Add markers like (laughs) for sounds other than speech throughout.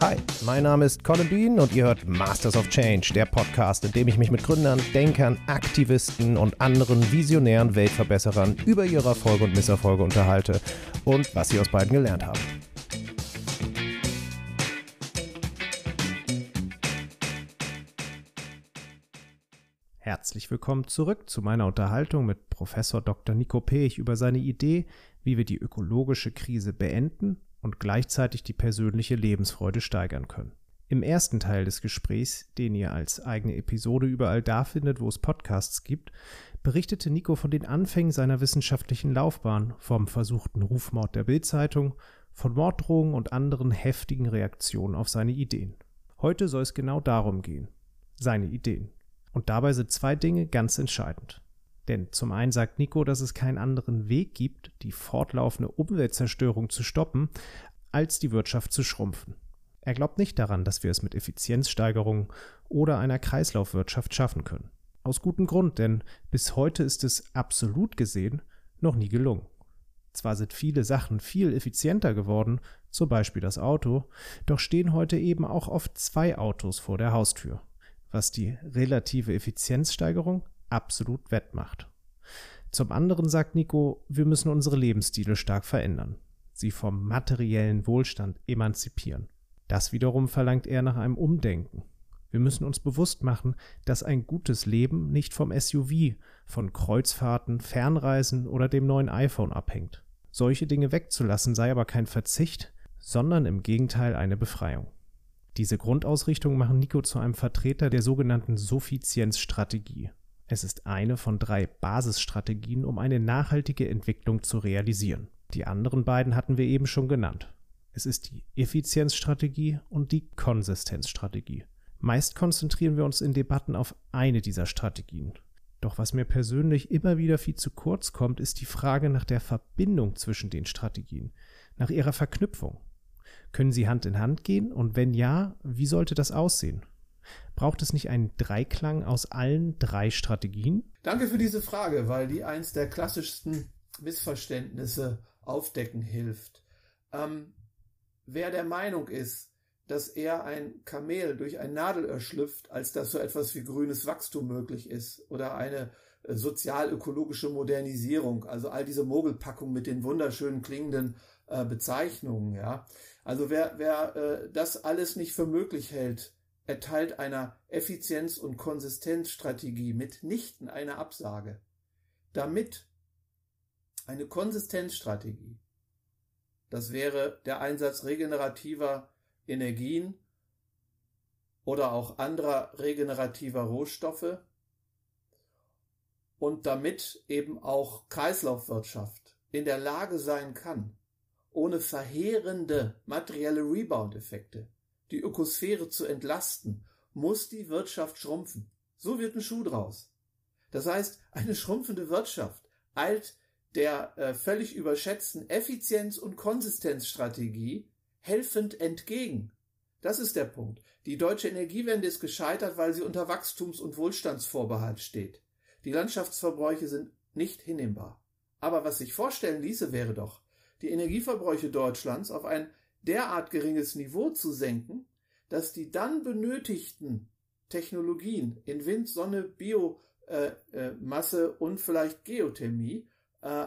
Hi, mein Name ist Colin Bean und ihr hört Masters of Change, der Podcast, in dem ich mich mit Gründern, Denkern, Aktivisten und anderen visionären Weltverbesserern über ihre Erfolge und Misserfolge unterhalte und was sie aus beiden gelernt haben. Herzlich willkommen zurück zu meiner Unterhaltung mit Professor Dr. Nico Pech über seine Idee, wie wir die ökologische Krise beenden und gleichzeitig die persönliche Lebensfreude steigern können. Im ersten Teil des Gesprächs, den ihr als eigene Episode überall da findet, wo es Podcasts gibt, berichtete Nico von den Anfängen seiner wissenschaftlichen Laufbahn, vom versuchten Rufmord der Bildzeitung, von Morddrohungen und anderen heftigen Reaktionen auf seine Ideen. Heute soll es genau darum gehen. Seine Ideen. Und dabei sind zwei Dinge ganz entscheidend. Denn zum einen sagt Nico, dass es keinen anderen Weg gibt, die fortlaufende Umweltzerstörung zu stoppen, als die Wirtschaft zu schrumpfen. Er glaubt nicht daran, dass wir es mit Effizienzsteigerung oder einer Kreislaufwirtschaft schaffen können. Aus gutem Grund, denn bis heute ist es absolut gesehen noch nie gelungen. Zwar sind viele Sachen viel effizienter geworden, zum Beispiel das Auto, doch stehen heute eben auch oft zwei Autos vor der Haustür, was die relative Effizienzsteigerung absolut wettmacht. Zum anderen sagt Nico, wir müssen unsere Lebensstile stark verändern, sie vom materiellen Wohlstand emanzipieren. Das wiederum verlangt er nach einem Umdenken. Wir müssen uns bewusst machen, dass ein gutes Leben nicht vom SUV, von Kreuzfahrten, Fernreisen oder dem neuen iPhone abhängt. Solche Dinge wegzulassen sei aber kein Verzicht, sondern im Gegenteil eine Befreiung. Diese Grundausrichtung machen Nico zu einem Vertreter der sogenannten Suffizienzstrategie. Es ist eine von drei Basisstrategien, um eine nachhaltige Entwicklung zu realisieren. Die anderen beiden hatten wir eben schon genannt. Es ist die Effizienzstrategie und die Konsistenzstrategie. Meist konzentrieren wir uns in Debatten auf eine dieser Strategien. Doch was mir persönlich immer wieder viel zu kurz kommt, ist die Frage nach der Verbindung zwischen den Strategien, nach ihrer Verknüpfung. Können sie Hand in Hand gehen und wenn ja, wie sollte das aussehen? Braucht es nicht einen Dreiklang aus allen drei Strategien? Danke für diese Frage, weil die eins der klassischsten Missverständnisse aufdecken hilft. Ähm, wer der Meinung ist, dass eher ein Kamel durch ein Nadelöhr schlüpft, als dass so etwas wie grünes Wachstum möglich ist oder eine äh, sozial-ökologische Modernisierung, also all diese Mogelpackung mit den wunderschönen klingenden äh, Bezeichnungen, ja. Also wer, wer äh, das alles nicht für möglich hält, erteilt einer Effizienz- und Konsistenzstrategie mitnichten eine Absage. Damit eine Konsistenzstrategie, das wäre der Einsatz regenerativer Energien oder auch anderer regenerativer Rohstoffe und damit eben auch Kreislaufwirtschaft in der Lage sein kann, ohne verheerende materielle Rebound-Effekte die Ökosphäre zu entlasten, muss die Wirtschaft schrumpfen. So wird ein Schuh draus. Das heißt, eine schrumpfende Wirtschaft eilt der äh, völlig überschätzten Effizienz- und Konsistenzstrategie helfend entgegen. Das ist der Punkt. Die deutsche Energiewende ist gescheitert, weil sie unter Wachstums- und Wohlstandsvorbehalt steht. Die Landschaftsverbräuche sind nicht hinnehmbar. Aber was sich vorstellen ließe, wäre doch, die Energieverbräuche Deutschlands auf ein derart geringes Niveau zu senken, dass die dann benötigten Technologien in Wind, Sonne, Biomasse äh, äh, und vielleicht Geothermie, äh,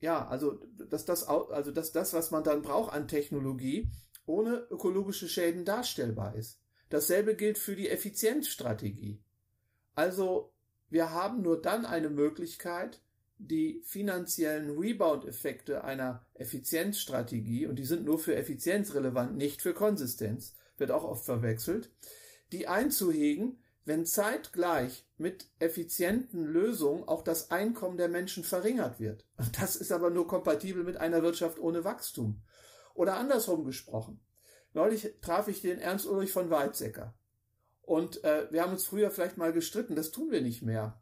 ja, also dass das, also dass das, was man dann braucht an Technologie, ohne ökologische Schäden darstellbar ist. Dasselbe gilt für die Effizienzstrategie. Also wir haben nur dann eine Möglichkeit, die finanziellen Rebound-Effekte einer Effizienzstrategie, und die sind nur für Effizienz relevant, nicht für Konsistenz, wird auch oft verwechselt, die einzuhegen, wenn zeitgleich mit effizienten Lösungen auch das Einkommen der Menschen verringert wird. Das ist aber nur kompatibel mit einer Wirtschaft ohne Wachstum. Oder andersrum gesprochen. Neulich traf ich den Ernst Ulrich von Weizsäcker. Und äh, wir haben uns früher vielleicht mal gestritten, das tun wir nicht mehr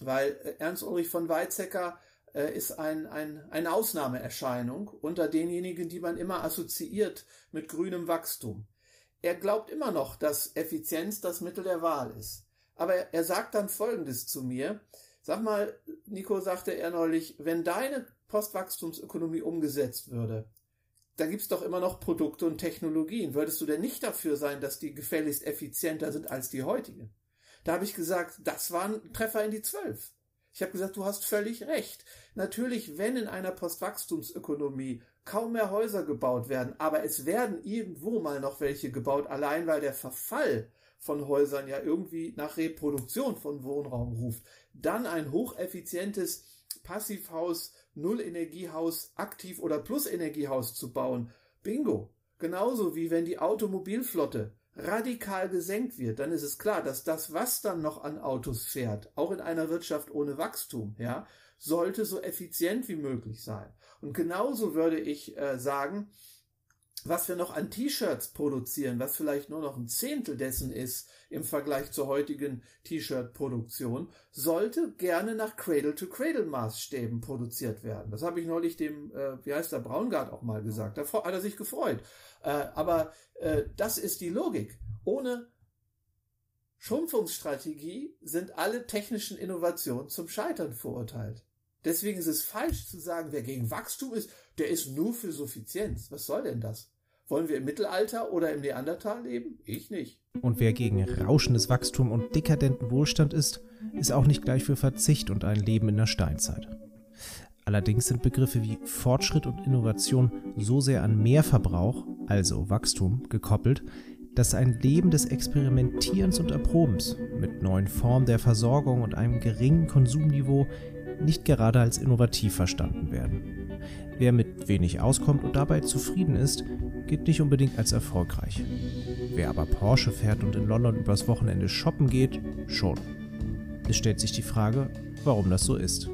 weil äh, Ernst Ulrich von Weizsäcker äh, ist ein, ein, eine Ausnahmeerscheinung unter denjenigen, die man immer assoziiert mit grünem Wachstum. Er glaubt immer noch, dass Effizienz das Mittel der Wahl ist. Aber er, sagt dann Folgendes zu mir. Sag mal, Nico sagte er neulich, wenn deine Postwachstumsökonomie umgesetzt würde, da gibt's doch immer noch Produkte und Technologien. Würdest du denn nicht dafür sein, dass die gefälligst effizienter sind als die heutigen? Da habe ich gesagt, das war ein Treffer in die Zwölf. Ich habe gesagt, du hast völlig recht. Natürlich, wenn in einer Postwachstumsökonomie kaum mehr Häuser gebaut werden, aber es werden irgendwo mal noch welche gebaut, allein weil der Verfall von Häusern ja irgendwie nach Reproduktion von Wohnraum ruft, dann ein hocheffizientes Passivhaus, Nullenergiehaus, Aktiv- oder Plusenergiehaus zu bauen. Bingo. Genauso wie wenn die Automobilflotte radikal gesenkt wird, dann ist es klar, dass das, was dann noch an Autos fährt, auch in einer Wirtschaft ohne Wachstum, ja, sollte so effizient wie möglich sein. Und genauso würde ich äh, sagen, was wir noch an T-Shirts produzieren, was vielleicht nur noch ein Zehntel dessen ist im Vergleich zur heutigen T-Shirt-Produktion, sollte gerne nach Cradle-to-Cradle-Maßstäben produziert werden. Das habe ich neulich dem, äh, wie heißt der, Braungart auch mal gesagt. Da hat er sich gefreut. Äh, aber äh, das ist die Logik. Ohne Schrumpfungsstrategie sind alle technischen Innovationen zum Scheitern verurteilt. Deswegen ist es falsch zu sagen, wer gegen Wachstum ist, der ist nur für Suffizienz. Was soll denn das? Wollen wir im Mittelalter oder im Neandertal leben? Ich nicht. Und wer gegen rauschendes Wachstum und dekadenten Wohlstand ist, ist auch nicht gleich für Verzicht und ein Leben in der Steinzeit. Allerdings sind Begriffe wie Fortschritt und Innovation so sehr an Mehrverbrauch, also Wachstum, gekoppelt, dass ein Leben des Experimentierens und Erprobens mit neuen Formen der Versorgung und einem geringen Konsumniveau nicht gerade als innovativ verstanden werden. Wer mit wenig auskommt und dabei zufrieden ist, gilt nicht unbedingt als erfolgreich. Wer aber Porsche fährt und in London übers Wochenende shoppen geht, schon. Es stellt sich die Frage, warum das so ist.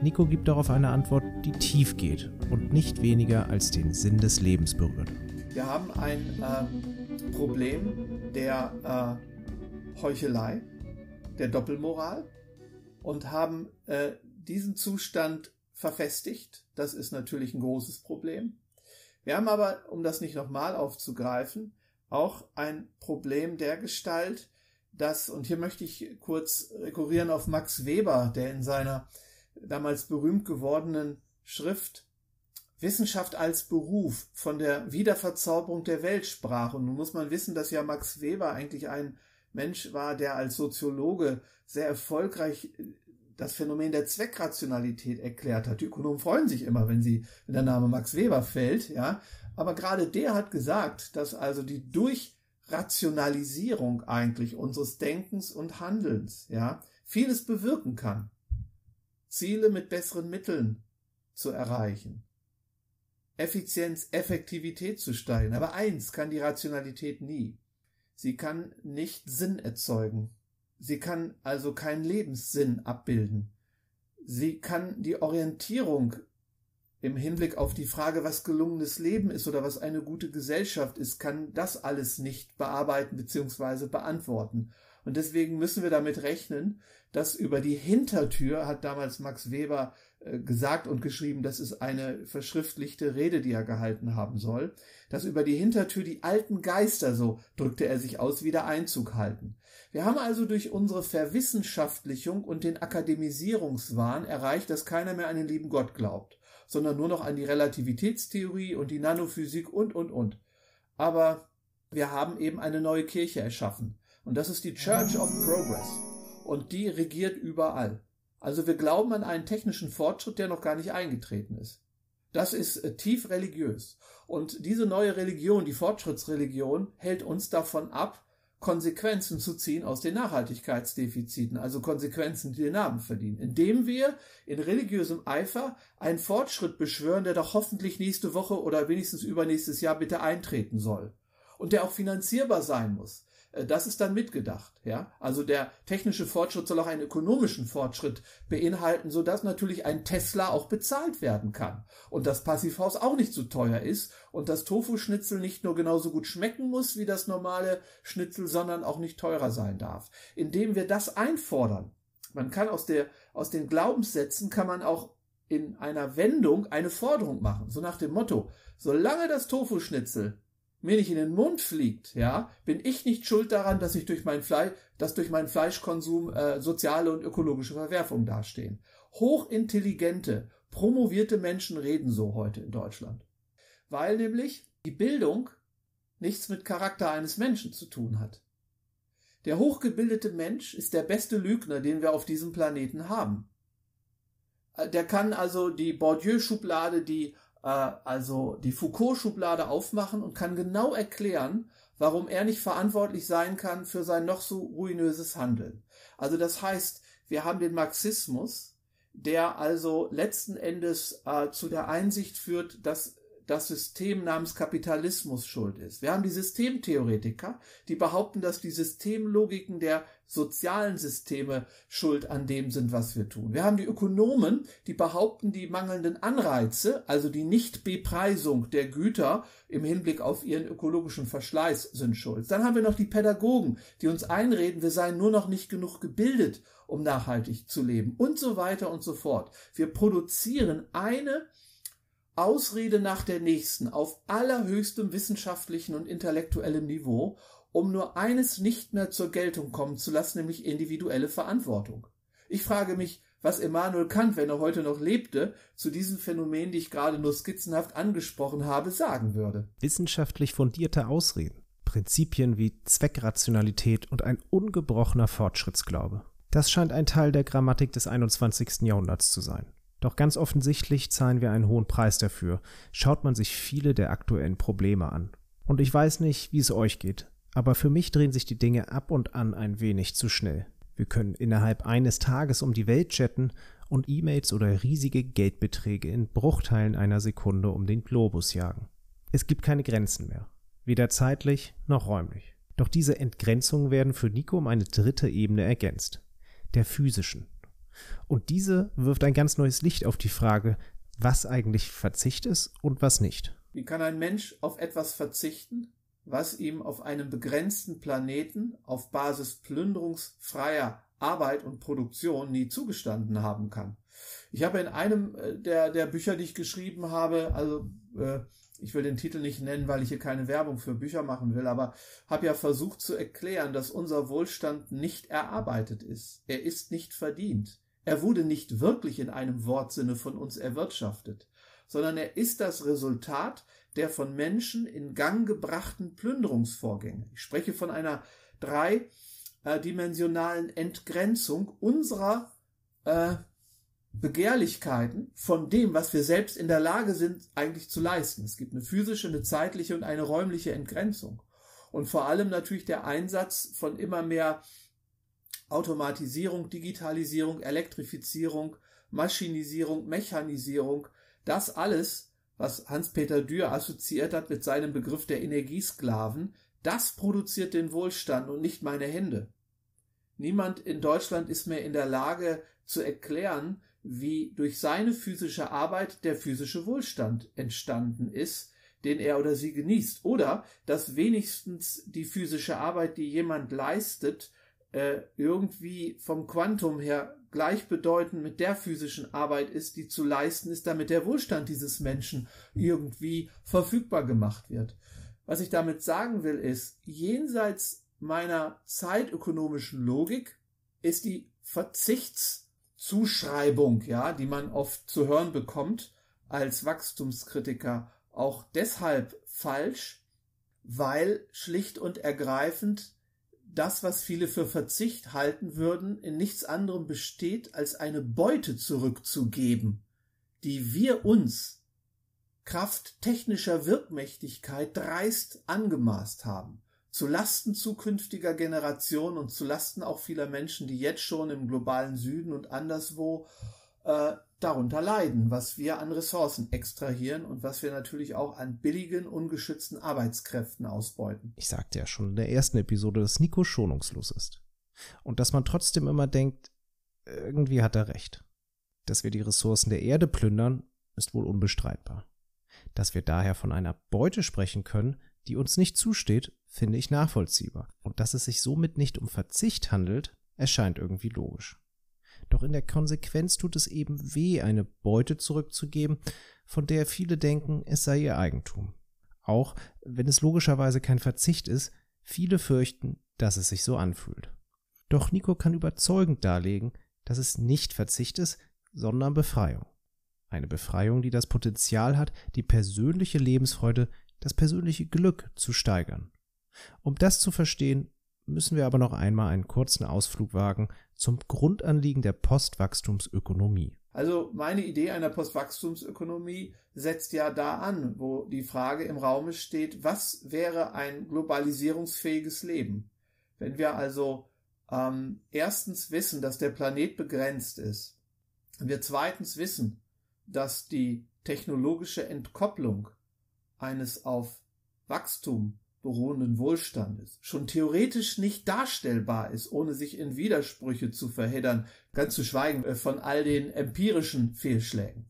Nico gibt darauf eine Antwort, die tief geht und nicht weniger als den Sinn des Lebens berührt. Wir haben ein äh, Problem der äh, Heuchelei, der Doppelmoral und haben äh, diesen Zustand verfestigt. Das ist natürlich ein großes Problem. Wir haben aber, um das nicht nochmal aufzugreifen, auch ein Problem der Gestalt, dass, und hier möchte ich kurz rekurrieren auf Max Weber, der in seiner damals berühmt gewordenen Schrift Wissenschaft als Beruf von der Wiederverzauberung der Welt sprach. Und nun muss man wissen, dass ja Max Weber eigentlich ein Mensch war, der als Soziologe sehr erfolgreich das Phänomen der Zweckrationalität erklärt hat. Die Ökonomen freuen sich immer, wenn sie, wenn der Name Max Weber fällt, ja. Aber gerade der hat gesagt, dass also die Durchrationalisierung eigentlich unseres Denkens und Handelns, ja, vieles bewirken kann. Ziele mit besseren Mitteln zu erreichen. Effizienz, Effektivität zu steigen. Aber eins kann die Rationalität nie. Sie kann nicht Sinn erzeugen. Sie kann also keinen Lebenssinn abbilden. Sie kann die Orientierung im Hinblick auf die Frage, was gelungenes Leben ist oder was eine gute Gesellschaft ist, kann das alles nicht bearbeiten bzw. beantworten. Und deswegen müssen wir damit rechnen, dass über die Hintertür, hat damals Max Weber gesagt und geschrieben, das ist eine verschriftlichte Rede, die er gehalten haben soll, dass über die Hintertür die alten Geister, so drückte er sich aus, wieder Einzug halten. Wir haben also durch unsere Verwissenschaftlichung und den Akademisierungswahn erreicht, dass keiner mehr an den lieben Gott glaubt, sondern nur noch an die Relativitätstheorie und die Nanophysik und, und, und. Aber wir haben eben eine neue Kirche erschaffen. Und das ist die Church of Progress. Und die regiert überall. Also wir glauben an einen technischen Fortschritt, der noch gar nicht eingetreten ist. Das ist äh, tief religiös. Und diese neue Religion, die Fortschrittsreligion, hält uns davon ab, Konsequenzen zu ziehen aus den Nachhaltigkeitsdefiziten, also Konsequenzen, die den Namen verdienen, indem wir in religiösem Eifer einen Fortschritt beschwören, der doch hoffentlich nächste Woche oder wenigstens übernächstes Jahr bitte eintreten soll und der auch finanzierbar sein muss. Äh, das ist dann mitgedacht, ja. Also der technische Fortschritt soll auch einen ökonomischen Fortschritt beinhalten, so dass natürlich ein Tesla auch bezahlt werden kann und das Passivhaus auch nicht so teuer ist und das Tofu-Schnitzel nicht nur genauso gut schmecken muss wie das normale Schnitzel, sondern auch nicht teurer sein darf. Indem wir das einfordern, man kann aus der, aus den Glaubenssätzen kann man auch in einer Wendung eine Forderung machen, so nach dem Motto, solange das Tofu-Schnitzel mir nicht in den Mund fliegt, ja, bin ich nicht schuld daran, dass ich durch mein Fleisch, dass durch meinen Fleischkonsum äh, soziale und ökologische Verwerfungen dastehen. Hochintelligente, promovierte Menschen reden so heute in Deutschland. weil nämlich die Bildung nichts mit Charakter eines Menschen zu tun hat. Der hochgebildete Mensch ist der beste Lügner, den wir auf diesem Planeten haben. Äh, der kann also die Bourdieu-Schublade, die äh, also die Foucault-Schublade aufmachen und kann genau erklären, warum er nicht verantwortlich sein kann für sein noch so ruinöses Handeln. Also das heißt, wir haben den Marxismus, der also letzten Endes äh, zu der Einsicht führt, dass das System namens Kapitalismus schuld ist. Wir haben die Systemtheoretiker, die behaupten, dass die Systemlogiken der sozialen Systeme schuld an dem sind, was wir tun. Wir haben die Ökonomen, die behaupten, die mangelnden Anreize, also die Nichtbepreisung der Güter im Hinblick auf ihren ökologischen Verschleiß sind schuld. Dann haben wir noch die Pädagogen, die uns einreden, wir seien nur noch nicht genug gebildet, um nachhaltig zu leben und so weiter und so fort. Wir produzieren eine Ausrede nach der nächsten auf allerhöchstem wissenschaftlichen und intellektuellem Niveau, um nur eines nicht mehr zur Geltung kommen zu lassen, nämlich individuelle Verantwortung. Ich frage mich, was Immanuel Kant, wenn er heute noch lebte, zu diesen Phänomenen, die ich gerade nur skizzenhaft angesprochen habe, sagen würde. Wissenschaftlich fundierte Ausreden, Prinzipien wie Zweckrationalität und ein ungebrochener Fortschrittsglaube. Das scheint ein Teil der Grammatik des 21. Jahrhunderts zu sein. Doch ganz offensichtlich zahlen wir einen hohen Preis dafür, schaut man sich viele der aktuellen Probleme an. Und ich weiß nicht, wie es euch geht, aber für mich drehen sich die Dinge ab und an ein wenig zu schnell. Wir können innerhalb eines Tages um die Welt chatten und E-Mails oder riesige Geldbeträge in Bruchteilen einer Sekunde um den Globus jagen. Es gibt keine Grenzen mehr, weder zeitlich noch räumlich. Doch diese Entgrenzungen werden für Nico um eine dritte Ebene ergänzt, der physischen. Und diese wirft ein ganz neues Licht auf die Frage, was eigentlich Verzicht ist und was nicht. Wie kann ein Mensch auf etwas verzichten, was ihm auf einem begrenzten Planeten auf Basis plünderungsfreier Arbeit und Produktion nie zugestanden haben kann? Ich habe in einem äh, der, der Bücher, die ich geschrieben habe, also äh, ich will den Titel nicht nennen, weil ich hier keine Werbung für Bücher machen will, aber habe ja versucht zu erklären, dass unser Wohlstand nicht erarbeitet ist. Er ist nicht verdient. Er wurde nicht wirklich in einem Wortsinne von uns erwirtschaftet, sondern er ist das Resultat der von Menschen in Gang gebrachten Plünderungsvorgänge. Ich spreche von einer dreidimensionalen Entgrenzung unserer äh, Begehrlichkeiten von dem, was wir selbst in der Lage sind, eigentlich zu leisten. Es gibt eine physische, eine zeitliche und eine räumliche Entgrenzung. Und vor allem natürlich der Einsatz von immer mehr Automatisierung, Digitalisierung, Elektrifizierung, Maschinisierung, Mechanisierung, das alles, was Hans-Peter Dürr assoziiert hat mit seinem Begriff der Energiesklaven, das produziert den Wohlstand und nicht meine Hände. Niemand in Deutschland ist mehr in der Lage zu erklären, wie durch seine physische Arbeit der physische Wohlstand entstanden ist, den er oder sie genießt, oder dass wenigstens die physische Arbeit, die jemand leistet, äh, irgendwie vom Quantum her gleichbedeutend mit der physischen Arbeit ist, die zu leisten ist, damit der Wohlstand dieses Menschen irgendwie verfügbar gemacht wird. Was ich damit sagen will, ist, jenseits meiner zeitökonomischen Logik ist die Verzichtszuschreibung, ja, die man oft zu hören bekommt als Wachstumskritiker, auch deshalb falsch, weil schlicht und ergreifend das, was viele für Verzicht halten würden, in nichts anderem besteht, als eine Beute zurückzugeben, die wir uns Kraft technischer Wirkmächtigkeit dreist angemaßt haben, zu Lasten zukünftiger Generationen und zu Lasten auch vieler Menschen, die jetzt schon im globalen Süden und anderswo äh, darunter leiden, was wir an Ressourcen extrahieren und was wir natürlich auch an billigen, ungeschützten Arbeitskräften ausbeuten. Ich sagte ja schon in der ersten Episode, dass Nico schonungslos ist. Und dass man trotzdem immer denkt, irgendwie hat er recht. Dass wir die Ressourcen der Erde plündern, ist wohl unbestreitbar. Dass wir daher von einer Beute sprechen können, die uns nicht zusteht, finde ich nachvollziehbar. Und dass es sich somit nicht um Verzicht handelt, erscheint irgendwie logisch. Doch in der Konsequenz tut es eben weh, eine Beute zurückzugeben, von der viele denken, es sei ihr Eigentum. Auch wenn es logischerweise kein Verzicht ist, viele fürchten, dass es sich so anfühlt. Doch Nico kann überzeugend darlegen, dass es nicht Verzicht ist, sondern Befreiung. Eine Befreiung, die das Potenzial hat, die persönliche Lebensfreude, das persönliche Glück zu steigern. Um das zu verstehen, müssen wir aber noch einmal einen kurzen Ausflug wagen zum Grundanliegen der Postwachstumsökonomie. Also meine Idee einer Postwachstumsökonomie setzt ja da an, wo die Frage im Raume steht, was wäre ein globalisierungsfähiges Leben? Wenn wir also ähm, erstens wissen, dass der Planet begrenzt ist, wir zweitens wissen, dass die technologische Entkopplung eines auf Wachstum beruhenden Wohlstandes schon theoretisch nicht darstellbar ist, ohne sich in Widersprüche zu verheddern, ganz zu schweigen äh, von all den empirischen Fehlschlägen.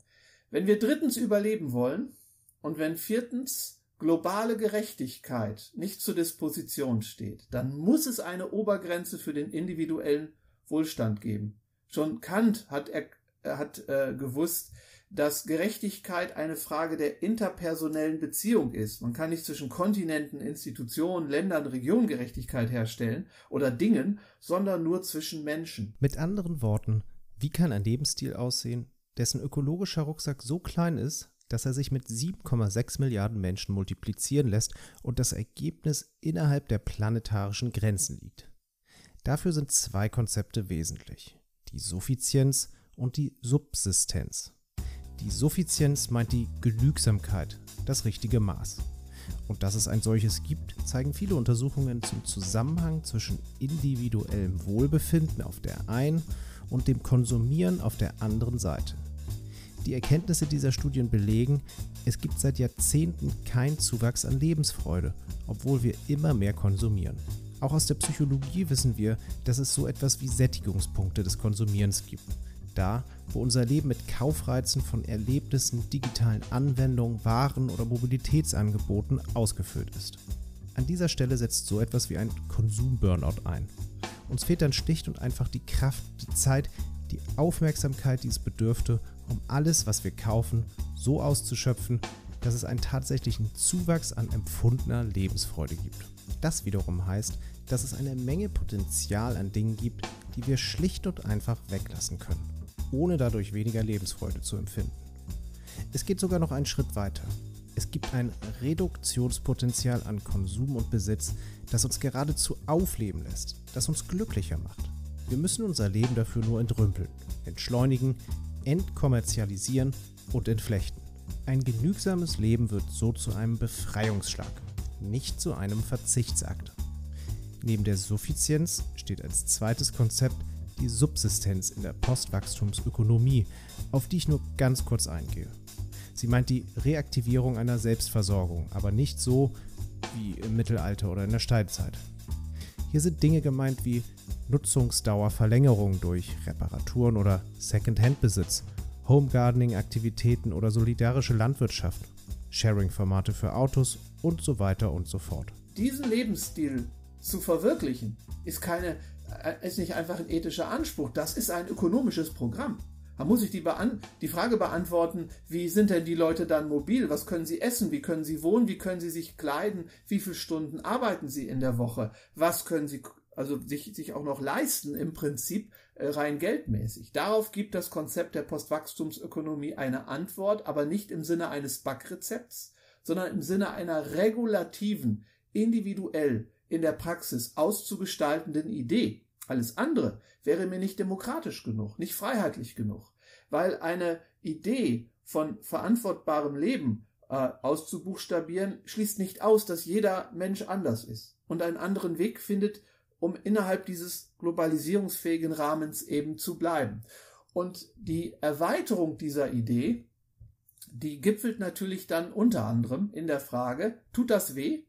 Wenn wir drittens überleben wollen und wenn viertens globale Gerechtigkeit nicht zur Disposition steht, dann muss es eine Obergrenze für den individuellen Wohlstand geben. Schon Kant hat, er, hat äh, gewusst, dass Gerechtigkeit eine Frage der interpersonellen Beziehung ist. Man kann nicht zwischen Kontinenten, Institutionen, Ländern, Regionen Gerechtigkeit herstellen oder Dingen, sondern nur zwischen Menschen. Mit anderen Worten, wie kann ein Lebensstil aussehen, dessen ökologischer Rucksack so klein ist, dass er sich mit 7,6 Milliarden Menschen multiplizieren lässt und das Ergebnis innerhalb der planetarischen Grenzen liegt. Dafür sind zwei Konzepte wesentlich, die Suffizienz und die Subsistenz. Die Suffizienz meint die Genügsamkeit, das richtige Maß. Und dass es ein solches gibt, zeigen viele Untersuchungen zum Zusammenhang zwischen individuellem Wohlbefinden auf der einen und dem Konsumieren auf der anderen Seite. Die Erkenntnisse dieser Studien belegen, es gibt seit Jahrzehnten keinen Zuwachs an Lebensfreude, obwohl wir immer mehr konsumieren. Auch aus der Psychologie wissen wir, dass es so etwas wie Sättigungspunkte des Konsumierens gibt da, wo unser Leben mit Kaufreizen von Erlebnissen, digitalen Anwendungen, Waren oder Mobilitätsangeboten ausgefüllt ist. An dieser Stelle setzt so etwas wie ein Konsum-Burnout ein. Uns fehlt dann schlicht und einfach die Kraft, die Zeit, die Aufmerksamkeit, die es bedürfte, um alles, was wir kaufen, so auszuschöpfen, dass es einen tatsächlichen Zuwachs an empfundener Lebensfreude gibt. Das wiederum heißt, dass es eine Menge Potenzial an Dingen gibt, die wir schlicht und einfach weglassen können ohne dadurch weniger Lebensfreude zu empfinden. Es geht sogar noch einen Schritt weiter. Es gibt ein Reduktionspotenzial an Konsum und Besitz, das uns geradezu aufleben lässt, das uns glücklicher macht. Wir müssen unser Leben dafür nur entrümpeln, entschleunigen, entkommerzialisieren und entflechten. Ein genügsames Leben wird so zu einem Befreiungsschlag, nicht zu einem Verzichtsakt. Neben der Suffizienz steht als zweites Konzept die Subsistenz in der Postwachstumsökonomie, auf die ich nur ganz kurz eingehe. Sie meint die Reaktivierung einer Selbstversorgung, aber nicht so wie im Mittelalter oder in der Steinzeit. Hier sind Dinge gemeint wie Nutzungsdauerverlängerung durch Reparaturen oder Second-Hand-Besitz, Homegardening-Aktivitäten oder solidarische Landwirtschaft, Sharing-Formate für Autos und so weiter und so fort. Diesen Lebensstil zu verwirklichen, ist keine ist nicht einfach ein ethischer Anspruch, das ist ein ökonomisches Programm. Da muss ich die, die, Frage beantworten, wie sind denn die Leute dann mobil? Was können sie essen? Wie können sie wohnen? Wie können sie sich kleiden? Wie viele Stunden arbeiten sie in der Woche? Was können sie also sich, sich auch noch leisten im Prinzip äh, rein geldmäßig? Darauf gibt das Konzept der Postwachstumsökonomie eine Antwort, aber nicht im Sinne eines Backrezepts, sondern im Sinne einer regulativen, individuell in der Praxis auszugestaltenden Idee. Alles andere wäre mir nicht demokratisch genug, nicht freiheitlich genug, weil eine Idee von verantwortbarem Leben äh, auszubuchstabieren schließt nicht aus, dass jeder Mensch anders ist und einen anderen Weg findet, um innerhalb dieses globalisierungsfähigen Rahmens eben zu bleiben. Und die Erweiterung dieser Idee, die gipfelt natürlich dann unter anderem in der Frage, tut das weh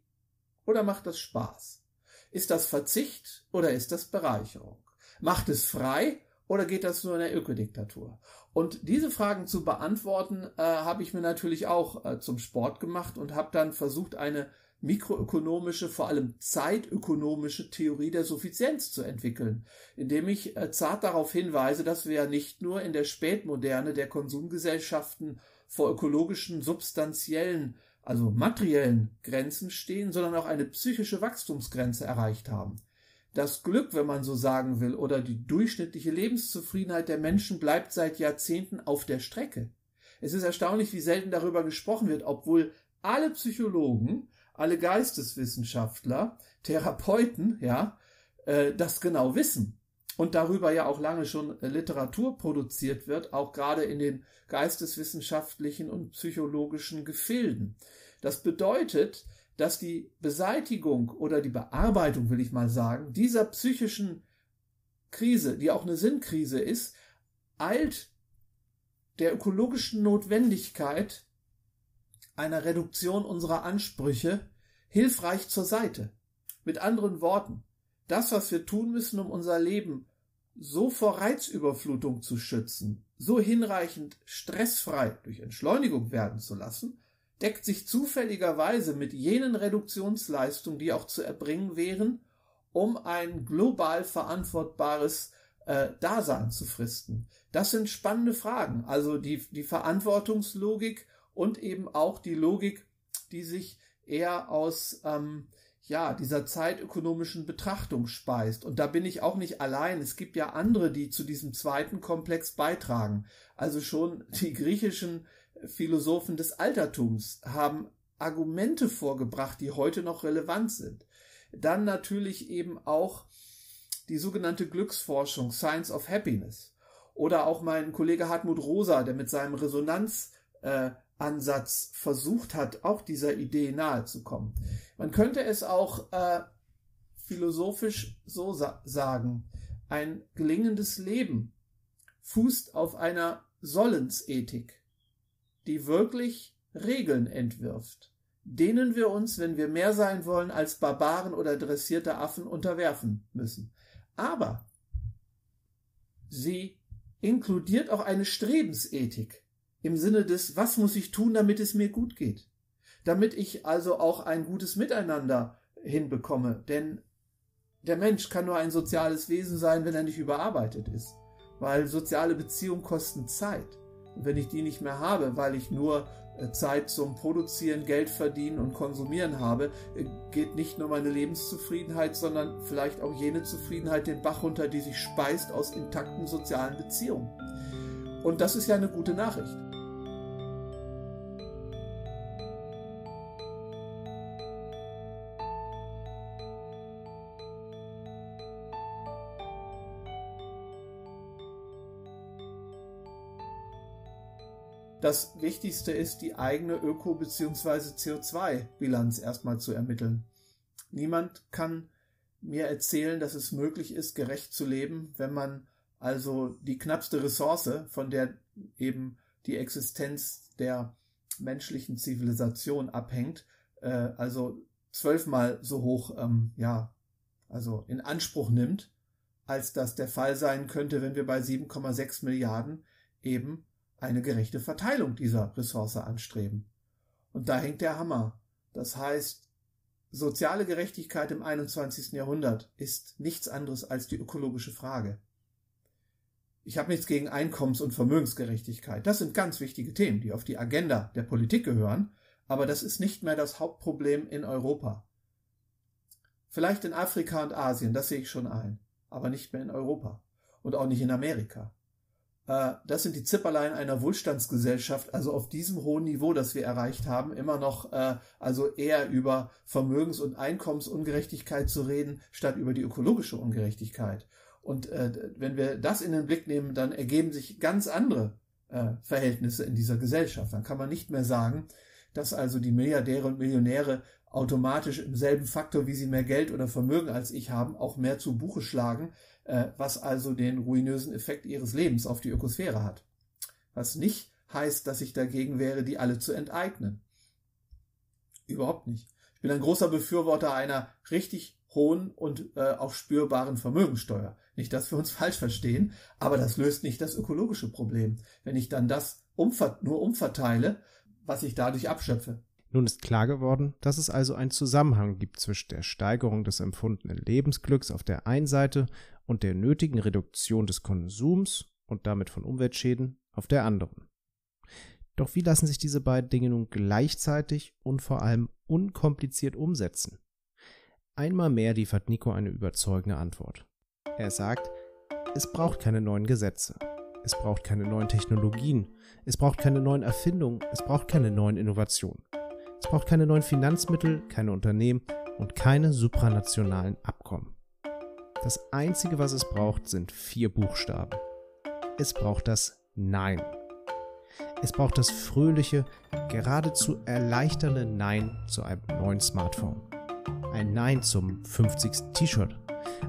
oder macht das Spaß? Ist das Verzicht oder ist das Bereicherung? Macht es frei oder geht das nur in der Ökodiktatur? Und diese Fragen zu beantworten, äh, habe ich mir natürlich auch äh, zum Sport gemacht und habe dann versucht, eine mikroökonomische, vor allem zeitökonomische Theorie der Suffizienz zu entwickeln, indem ich äh, zart darauf hinweise, dass wir ja nicht nur in der Spätmoderne der Konsumgesellschaften vor ökologischen, substanziellen also materiellen Grenzen stehen, sondern auch eine psychische Wachstumsgrenze erreicht haben. Das Glück, wenn man so sagen will, oder die durchschnittliche Lebenszufriedenheit der Menschen bleibt seit Jahrzehnten auf der Strecke. Es ist erstaunlich, wie selten darüber gesprochen wird, obwohl alle Psychologen, alle Geisteswissenschaftler, Therapeuten, ja, äh, das genau wissen und darüber ja auch lange schon Literatur produziert wird, auch gerade in den geisteswissenschaftlichen und psychologischen Gefilden. Das bedeutet, dass die Beseitigung oder die Bearbeitung, will ich mal sagen, dieser psychischen Krise, die auch eine Sinnkrise ist, eilt der ökologischen Notwendigkeit einer Reduktion unserer Ansprüche hilfreich zur Seite. Mit anderen Worten, das, was wir tun müssen, um unser Leben so vor Reizüberflutung zu schützen, so hinreichend stressfrei durch Entschleunigung werden zu lassen, deckt sich zufälligerweise mit jenen Reduktionsleistungen, die auch zu erbringen wären, um ein global verantwortbares äh, Dasein zu fristen. Das sind spannende Fragen. Also die, die Verantwortungslogik und eben auch die Logik, die sich eher aus ähm, ja, dieser zeitökonomischen Betrachtung speist. Und da bin ich auch nicht allein. Es gibt ja andere, die zu diesem zweiten Komplex beitragen. Also schon die griechischen Philosophen des Altertums haben Argumente vorgebracht, die heute noch relevant sind. Dann natürlich eben auch die sogenannte Glücksforschung, Science of Happiness. Oder auch mein Kollege Hartmut Rosa, der mit seinem Resonanzansatz äh, versucht hat, auch dieser Idee nahezukommen. Man könnte es auch äh, philosophisch so sa sagen. Ein gelingendes Leben fußt auf einer Sollensethik die wirklich Regeln entwirft, denen wir uns, wenn wir mehr sein wollen als Barbaren oder dressierte Affen, unterwerfen müssen. Aber sie inkludiert auch eine Strebensethik im Sinne des, was muss ich tun, damit es mir gut geht? Damit ich also auch ein gutes Miteinander hinbekomme, denn der Mensch kann nur ein soziales Wesen sein, wenn er nicht überarbeitet ist, weil soziale Beziehungen kosten Zeit. Und wenn ich die nicht mehr habe, weil ich nur äh, Zeit zum Produzieren, Geld verdienen und Konsumieren habe, äh, geht nicht nur meine Lebenszufriedenheit, sondern vielleicht auch jene Zufriedenheit den Bach runter, die sich speist aus intakten sozialen Beziehungen. Und das ist ja eine gute Nachricht. Das Wichtigste ist, die eigene Öko- bzw. CO2-Bilanz erstmal zu ermitteln. Niemand kann mir erzählen, dass es möglich ist, gerecht zu leben, wenn man also die knappste Ressource, von der eben die Existenz der menschlichen Zivilisation abhängt, äh, also zwölfmal so hoch, ähm, ja, also in Anspruch nimmt, als das der Fall sein könnte, wenn wir bei 7,6 Milliarden eben eine gerechte Verteilung dieser Ressource anstreben. Und da hängt der Hammer. Das heißt, soziale Gerechtigkeit im 21. Jahrhundert ist nichts anderes als die ökologische Frage. Ich habe nichts gegen Einkommens- und Vermögensgerechtigkeit. Das sind ganz wichtige Themen, die auf die Agenda der Politik gehören, aber das ist nicht mehr das Hauptproblem in Europa. Vielleicht in Afrika und Asien, das sehe ich schon ein, aber nicht mehr in Europa und auch nicht in Amerika. Äh, das sind die Zipperlein einer Wohlstandsgesellschaft, also auf diesem hohen Niveau, das wir erreicht haben, immer noch äh, also eher über Vermögens- und Einkommensungerechtigkeit zu reden, statt über die ökologische Ungerechtigkeit. Und äh, wenn wir das in den Blick nehmen, dann ergeben sich ganz andere äh, Verhältnisse in dieser Gesellschaft. Dann kann man nicht mehr sagen, dass also die Milliardäre und Millionäre automatisch im selben Faktor, wie sie mehr Geld oder Vermögen als ich haben, auch mehr zu Buche schlagen, äh, was also den ruinösen Effekt ihres Lebens auf die Ökosphäre hat. Was nicht heißt, dass ich dagegen wäre, die alle zu enteignen. Überhaupt nicht. Ich bin ein großer Befürworter einer richtig hohen und äh, auch spürbaren Vermögensteuer. Nicht, dass wir uns (laughs) falsch verstehen, aber das löst nicht das ökologische Problem, wenn ich dann das umver nur umverteile, was ich dadurch abschöpfe. Nun ist klar geworden, dass es also einen Zusammenhang gibt zwischen der Steigerung des empfundenen Lebensglücks auf der einen Seite und der nötigen Reduktion des Konsums und damit von Umweltschäden auf der anderen. Doch wie lassen sich diese beiden Dinge nun gleichzeitig und vor allem unkompliziert umsetzen? Einmal mehr liefert Nico eine überzeugende Antwort. Er sagt, es braucht keine neuen Gesetze. es braucht keine neuen Technologien, es braucht keine neuen Erfindungen, es braucht keine neuen Innovationen. Es braucht keine neuen Finanzmittel, keine Unternehmen und keine supranationalen Abkommen. Das Einzige, was es braucht, sind vier Buchstaben. Es braucht das Nein. Es braucht das fröhliche, geradezu erleichternde Nein zu einem neuen Smartphone. Ein Nein zum 50. T-Shirt.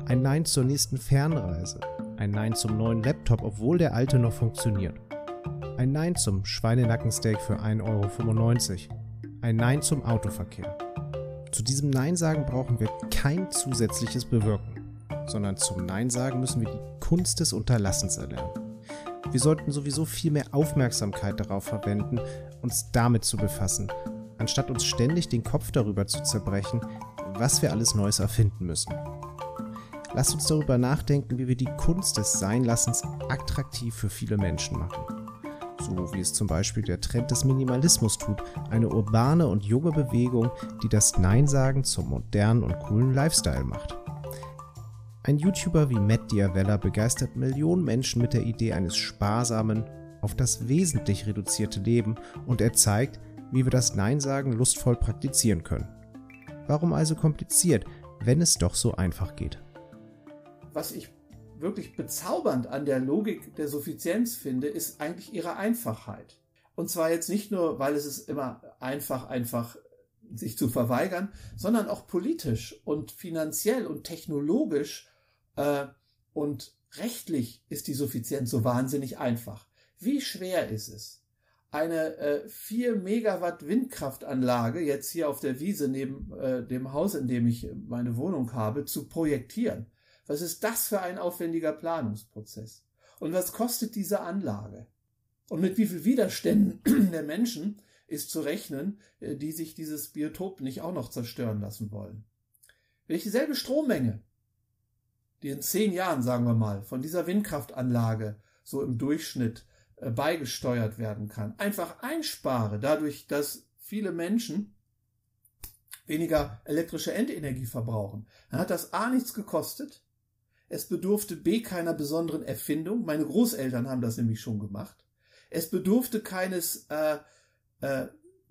Ein Nein zur nächsten Fernreise. Ein Nein zum neuen Laptop, obwohl der alte noch funktioniert. Ein Nein zum Schweinenackensteak für 1,95 Euro. Ein Nein zum Autoverkehr. Zu diesem Nein sagen brauchen wir kein zusätzliches Bewirken, sondern zum Nein sagen müssen wir die Kunst des Unterlassens erlernen. Wir sollten sowieso viel mehr Aufmerksamkeit darauf verwenden, uns damit zu befassen, anstatt uns ständig den Kopf darüber zu zerbrechen, was wir alles Neues erfinden müssen. Lasst uns darüber nachdenken, wie wir die Kunst des Seinlassens attraktiv für viele Menschen machen. So wie es zum Beispiel der Trend des Minimalismus tut, eine urbane und junge Bewegung, die das Nein-Sagen zum modernen und coolen Lifestyle macht. Ein YouTuber wie Matt Diavella begeistert Millionen Menschen mit der Idee eines sparsamen, auf das Wesentlich reduzierte Leben und er zeigt, wie wir das Nein-Sagen lustvoll praktizieren können. Warum also kompliziert, wenn es doch so einfach geht? Was ich wirklich bezaubernd an der Logik der Suffizienz finde, ist eigentlich ihre Einfachheit. Und zwar jetzt nicht nur, weil es ist immer einfach, einfach sich zu verweigern, sondern auch politisch und finanziell und technologisch äh, und rechtlich ist die Suffizienz so wahnsinnig einfach. Wie schwer ist es, eine äh, 4 Megawatt Windkraftanlage jetzt hier auf der Wiese neben äh, dem Haus, in dem ich meine Wohnung habe, zu projektieren? Was ist das für ein aufwendiger Planungsprozess? Und was kostet diese Anlage? Und mit wie viel Widerständen (clears throat) der Menschen ist zu rechnen, äh, die sich dieses Biotop nicht auch noch zerstören lassen wollen? Wenn ich Strommenge die in zehn Jahren, sagen wir mal, von dieser Windkraftanlage so im Durchschnitt äh, beigesteuert werden kann, einfach einspare, dadurch, dass viele Menschen weniger elektrische Endenergie verbrauchen, dann hat das A nichts gekostet, es bedurfte B keiner besonderen Erfindung, meine Großeltern haben das nämlich schon gemacht, es bedurfte keines äh, äh,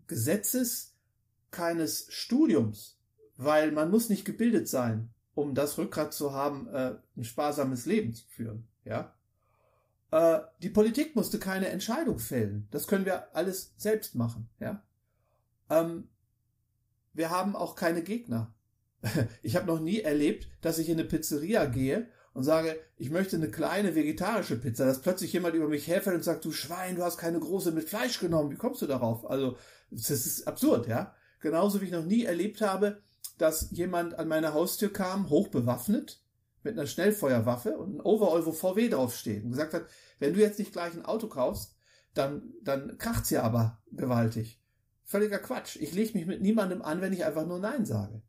Gesetzes, keines Studiums, weil man muss nicht gebildet sein, um das Rückgrat zu haben, äh, ein sparsames Leben zu führen. Ja, äh, die Politik musste keine Entscheidung fällen. Das können wir alles selbst machen. Ja, ähm, wir haben auch keine Gegner. Ich habe noch nie erlebt, dass ich in eine Pizzeria gehe und sage, ich möchte eine kleine vegetarische Pizza, dass plötzlich jemand über mich herfällt und sagt, du Schwein, du hast keine große mit Fleisch genommen. Wie kommst du darauf? Also, das ist absurd, ja. Genauso wie ich noch nie erlebt habe, dass jemand an meine Haustür kam, hochbewaffnet, mit einer Schnellfeuerwaffe und ein Overall, wo VW draufsteht und gesagt hat, wenn du jetzt nicht gleich ein Auto kaufst, dann, dann kracht's ja aber gewaltig. Völliger Quatsch. Ich lege mich mit niemandem an, wenn ich einfach nur Nein sage.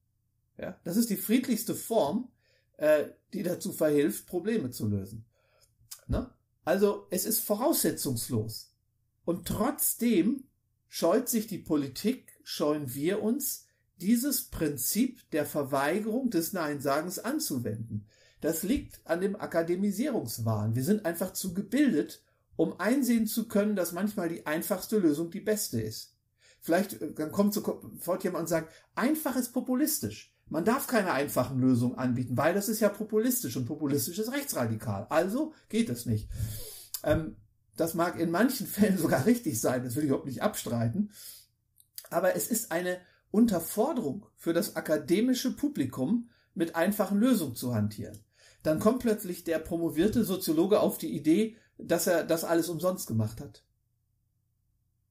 Ja, das ist die friedlichste Form, äh, die dazu verhilft, Probleme zu lösen. Ne? Also es ist voraussetzungslos. Und trotzdem scheut sich die Politik, scheuen wir uns, dieses Prinzip der Verweigerung des Neinsagens anzuwenden. Das liegt an dem Akademisierungswahn. Wir sind einfach zu gebildet, um einsehen zu können, dass manchmal die einfachste Lösung die beste ist. Vielleicht äh, dann kommt sofort jemand und sagt, einfach ist populistisch. Man darf keine einfachen Lösungen anbieten, weil das ist ja populistisch und populistisch ist rechtsradikal. Also geht es nicht. Ähm, das mag in manchen (laughs) Fällen sogar richtig sein, das will ich überhaupt nicht abstreiten. Aber es ist eine Unterforderung für das akademische Publikum mit einfachen Lösungen zu hantieren. Dann kommt plötzlich der promovierte Soziologe auf die Idee, dass er das alles umsonst gemacht hat.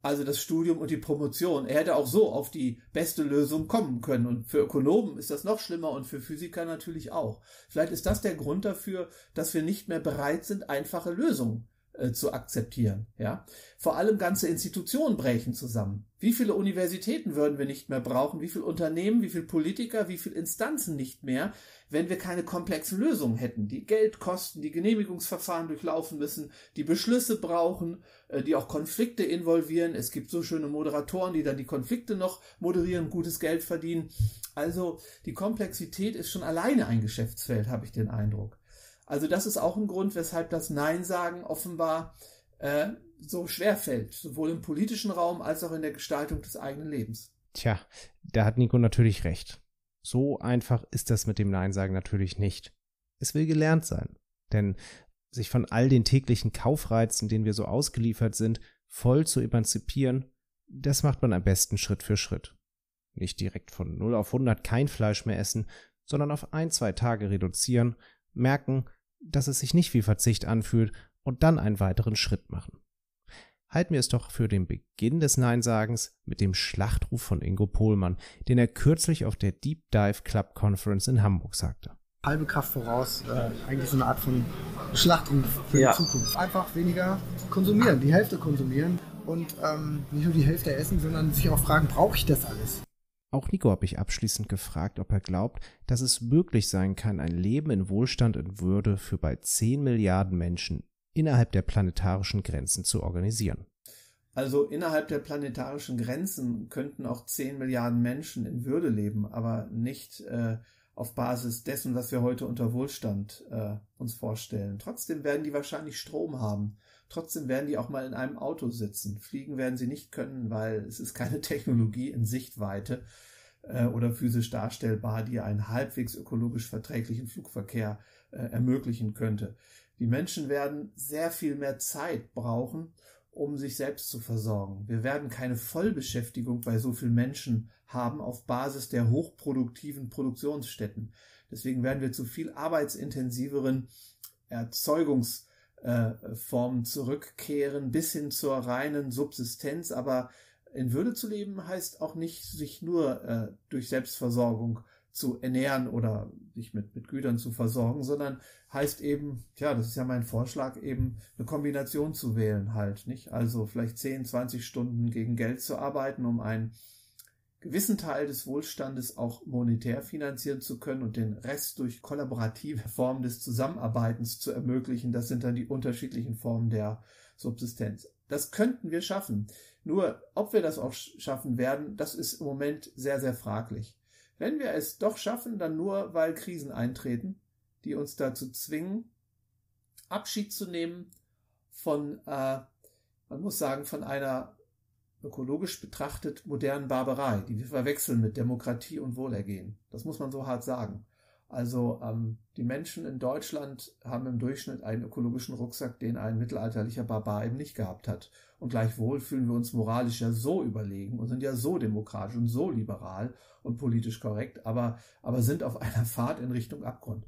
Also das Studium und die Promotion. Er hätte auch so auf die beste Lösung kommen können. Und für Ökonomen ist das noch schlimmer und für Physiker natürlich auch. Vielleicht ist das der Grund dafür, dass wir nicht mehr bereit sind, einfache Lösungen äh, zu akzeptieren. Ja, vor allem ganze Institutionen brechen zusammen. Wie viele Universitäten würden wir nicht mehr brauchen? Wie viele Unternehmen? Wie viele Politiker? Wie viele Instanzen nicht mehr? Wenn wir keine komplexen Lösungen hätten, die Geld kosten, die Genehmigungsverfahren durchlaufen müssen, die Beschlüsse brauchen, äh, die auch Konflikte involvieren. Es gibt so schöne Moderatoren, die dann die Konflikte noch moderieren, gutes Geld verdienen. Also die Komplexität ist schon alleine ein Geschäftsfeld, habe ich den Eindruck. Also das ist auch ein Grund, weshalb das Nein sagen offenbar äh, so schwer fällt, sowohl im politischen Raum als auch in der Gestaltung des eigenen Lebens. Tja, da hat Nico natürlich recht. So einfach ist das mit dem Nein sagen natürlich nicht. Es will gelernt sein, denn sich von all den täglichen Kaufreizen, denen wir so ausgeliefert sind, voll zu emanzipieren, das macht man am besten Schritt für Schritt. Nicht direkt von 0 auf 100 kein Fleisch mehr essen, sondern auf ein, zwei Tage reduzieren, merken, dass es sich nicht wie Verzicht anfühlt und dann einen weiteren Schritt machen. Halten wir es doch für den Beginn des Neinsagens mit dem Schlachtruf von Ingo Pohlmann, den er kürzlich auf der Deep Dive Club Conference in Hamburg sagte. Halbe Kraft voraus, äh, eigentlich so eine Art von Schlachtruf für ja. die Zukunft. Einfach weniger konsumieren, die Hälfte konsumieren und ähm, nicht nur die Hälfte essen, sondern sich auch fragen, brauche ich das alles? Auch Nico habe ich abschließend gefragt, ob er glaubt, dass es möglich sein kann, ein Leben in Wohlstand und Würde für bei 10 Milliarden Menschen innerhalb der planetarischen Grenzen zu organisieren. Also innerhalb der planetarischen Grenzen könnten auch 10 Milliarden Menschen in Würde leben, aber nicht äh, auf Basis dessen, was wir heute unter Wohlstand äh, uns vorstellen. Trotzdem werden die wahrscheinlich Strom haben. Trotzdem werden die auch mal in einem Auto sitzen. Fliegen werden sie nicht können, weil es ist keine (laughs) Technologie in Sichtweite äh, oder physisch darstellbar, die einen halbwegs ökologisch verträglichen Flugverkehr äh, ermöglichen könnte. Die Menschen werden sehr viel mehr Zeit brauchen, um sich selbst zu versorgen. Wir werden keine Vollbeschäftigung bei so vielen Menschen haben auf Basis der hochproduktiven Produktionsstätten. Deswegen werden wir zu viel arbeitsintensiveren Erzeugungsformen zurückkehren bis hin zur reinen Subsistenz. Aber in Würde zu leben heißt auch nicht, sich nur äh, durch Selbstversorgung zu ernähren oder sich mit, mit Gütern zu versorgen, sondern heißt eben, ja, das ist ja mein Vorschlag, eben eine Kombination zu wählen halt, nicht? Also vielleicht 10, 20 Stunden gegen Geld zu arbeiten, um einen gewissen Teil des Wohlstandes auch monetär finanzieren zu können und den Rest durch kollaborative (laughs) Formen des Zusammenarbeitens zu ermöglichen. Das sind dann die unterschiedlichen Formen der Subsistenz. Das könnten wir schaffen. Nur, ob wir das auch schaffen werden, das ist im Moment sehr, sehr fraglich. Wenn wir es doch schaffen, dann nur, weil Krisen eintreten, die uns dazu zwingen, Abschied zu nehmen von, äh, man muss sagen, von einer ökologisch betrachtet modernen Barbarei, die wir verwechseln mit Demokratie und Wohlergehen. Das muss man so hart sagen. Also ähm, die Menschen in Deutschland haben im Durchschnitt einen ökologischen Rucksack, den ein mittelalterlicher Barbar eben nicht gehabt hat. Und gleichwohl fühlen wir uns moralisch ja so überlegen und sind ja so demokratisch und so liberal und politisch korrekt, aber, aber sind auf einer Fahrt in Richtung Abgrund.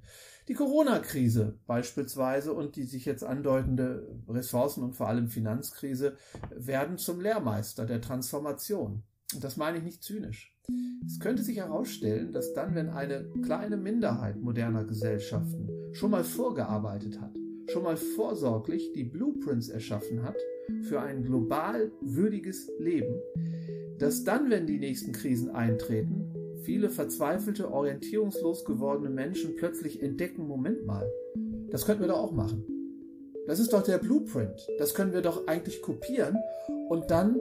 Die Corona-Krise beispielsweise und die sich jetzt andeutende Ressourcen- und vor allem Finanzkrise werden zum Lehrmeister der Transformation. Und das meine ich nicht zynisch. Es könnte sich herausstellen, dass dann, wenn eine kleine Minderheit moderner Gesellschaften schon mal vorgearbeitet hat, schon mal vorsorglich die Blueprints erschaffen hat für ein global würdiges Leben, dass dann, wenn die nächsten Krisen eintreten, viele verzweifelte, orientierungslos gewordene Menschen plötzlich entdecken, Moment mal, das könnten wir doch auch machen. Das ist doch der Blueprint. Das können wir doch eigentlich kopieren und dann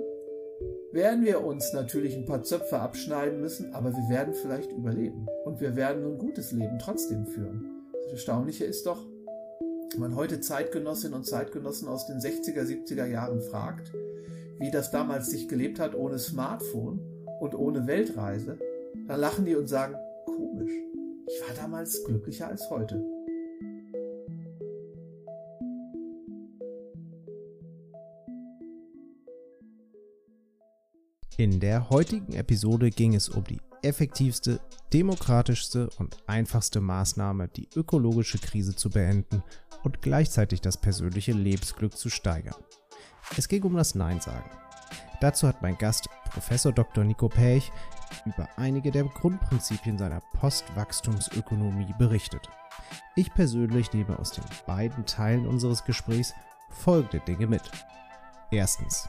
werden wir uns natürlich ein paar Zöpfe abschneiden müssen, aber wir werden vielleicht überleben. Und wir werden ein gutes Leben trotzdem führen. Das Erstaunliche ist doch, wenn man heute Zeitgenossinnen und Zeitgenossen aus den 60er, 70er Jahren fragt, wie das damals sich gelebt hat ohne Smartphone und ohne Weltreise, dann lachen die und sagen, komisch, ich war damals glücklicher als heute. In der heutigen Episode ging es um die effektivste, demokratischste und einfachste Maßnahme, die ökologische Krise zu beenden und gleichzeitig das persönliche Lebensglück zu steigern. Es ging um das Nein sagen. Dazu hat mein Gast Professor Dr. Nico Pech über einige der Grundprinzipien seiner Postwachstumsökonomie berichtet. Ich persönlich nehme aus den beiden Teilen unseres Gesprächs folgende Dinge mit. Erstens.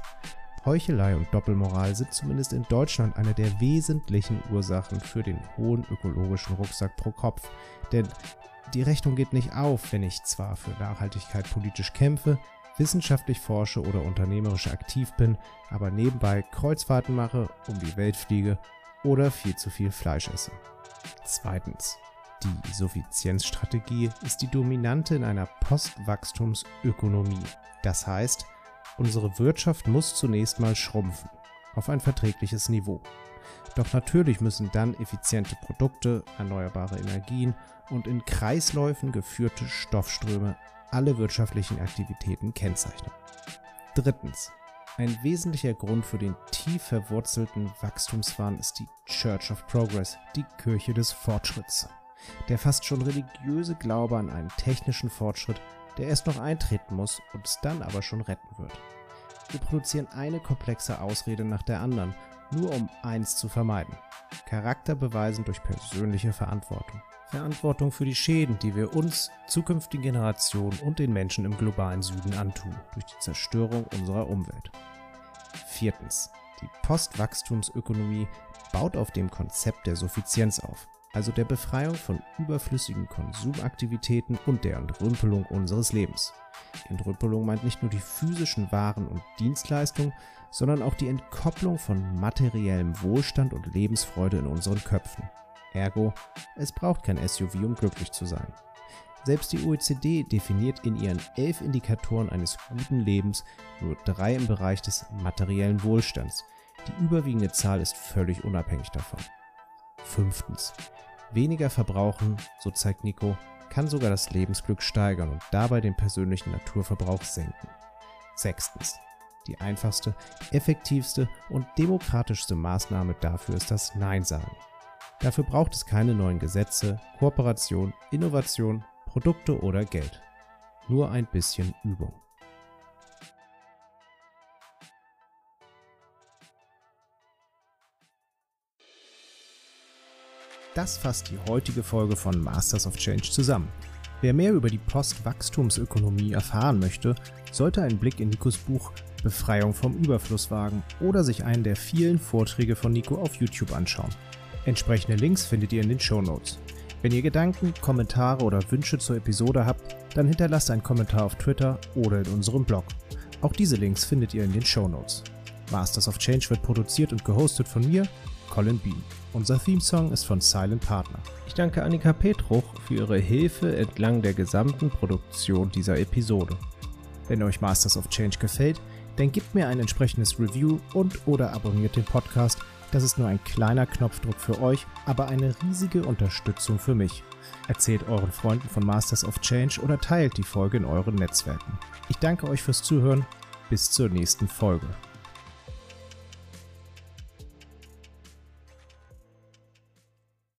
Heuchelei und Doppelmoral sind zumindest in Deutschland eine der wesentlichen Ursachen für den hohen ökologischen Rucksack pro Kopf. Denn die Rechnung geht nicht auf, wenn ich zwar für Nachhaltigkeit politisch kämpfe, wissenschaftlich forsche oder unternehmerisch aktiv bin, aber nebenbei Kreuzfahrten mache, um die Welt fliege oder viel zu viel Fleisch esse. Zweitens. Die Suffizienzstrategie ist die dominante in einer Postwachstumsökonomie. Das heißt, unsere Wirtschaft muss zunächst mal schrumpfen auf ein verträgliches Niveau. Doch natürlich müssen dann effiziente Produkte, erneuerbare Energien und in Kreisläufen geführte Stoffströme alle wirtschaftlichen Aktivitäten kennzeichnen. Drittens. Ein wesentlicher Grund für den tief verwurzelten Wachstumswahn ist die Church of Progress, die Kirche des Fortschritts. Der fast schon religiöse Glaube an einen technischen Fortschritt, der erst noch eintreten muss, und es dann aber schon retten wird. Wir produzieren eine komplexe Ausrede nach der anderen, nur um eins zu vermeiden. Charakter beweisen durch persönliche Verantwortung. Verantwortung für die Schäden, die wir uns, zukünftigen Generationen und den Menschen im globalen Süden antun, durch die Zerstörung unserer Umwelt. Viertens. Die Postwachstumsökonomie baut auf dem Konzept der Suffizienz auf, also der Befreiung von überflüssigen Konsumaktivitäten und der Entrümpelung unseres Lebens. Entrümpelung meint nicht nur die physischen Waren und Dienstleistungen, sondern auch die Entkopplung von materiellem Wohlstand und Lebensfreude in unseren Köpfen. Ergo, es braucht kein SUV, um glücklich zu sein. Selbst die OECD definiert in ihren elf Indikatoren eines guten Lebens nur drei im Bereich des materiellen Wohlstands. Die überwiegende Zahl ist völlig unabhängig davon. Fünftens. Weniger verbrauchen, so zeigt Nico, kann sogar das Lebensglück steigern und dabei den persönlichen Naturverbrauch senken. Sechstens. Die einfachste, effektivste und demokratischste Maßnahme dafür ist das Nein sagen. Dafür braucht es keine neuen Gesetze, Kooperation, Innovation, Produkte oder Geld. Nur ein bisschen Übung. Das fasst die heutige Folge von Masters of Change zusammen. Wer mehr über die Postwachstumsökonomie erfahren möchte, sollte einen Blick in Nikos Buch Befreiung vom Überfluss wagen oder sich einen der vielen Vorträge von Nico auf YouTube anschauen. Entsprechende Links findet ihr in den Show Notes. Wenn ihr Gedanken, Kommentare oder Wünsche zur Episode habt, dann hinterlasst einen Kommentar auf Twitter oder in unserem Blog. Auch diese Links findet ihr in den Show Notes. Masters of Change wird produziert und gehostet von mir, Colin Bean. Unser Theme-Song ist von Silent Partner. Ich danke Annika Petruch für ihre Hilfe entlang der gesamten Produktion dieser Episode. Wenn euch Masters of Change gefällt, dann gebt mir ein entsprechendes Review und oder abonniert den Podcast. Das ist nur ein kleiner Knopfdruck für euch, aber eine riesige Unterstützung für mich. Erzählt euren Freunden von Masters of Change oder teilt die Folge in euren Netzwerken. Ich danke euch fürs Zuhören. Bis zur nächsten Folge.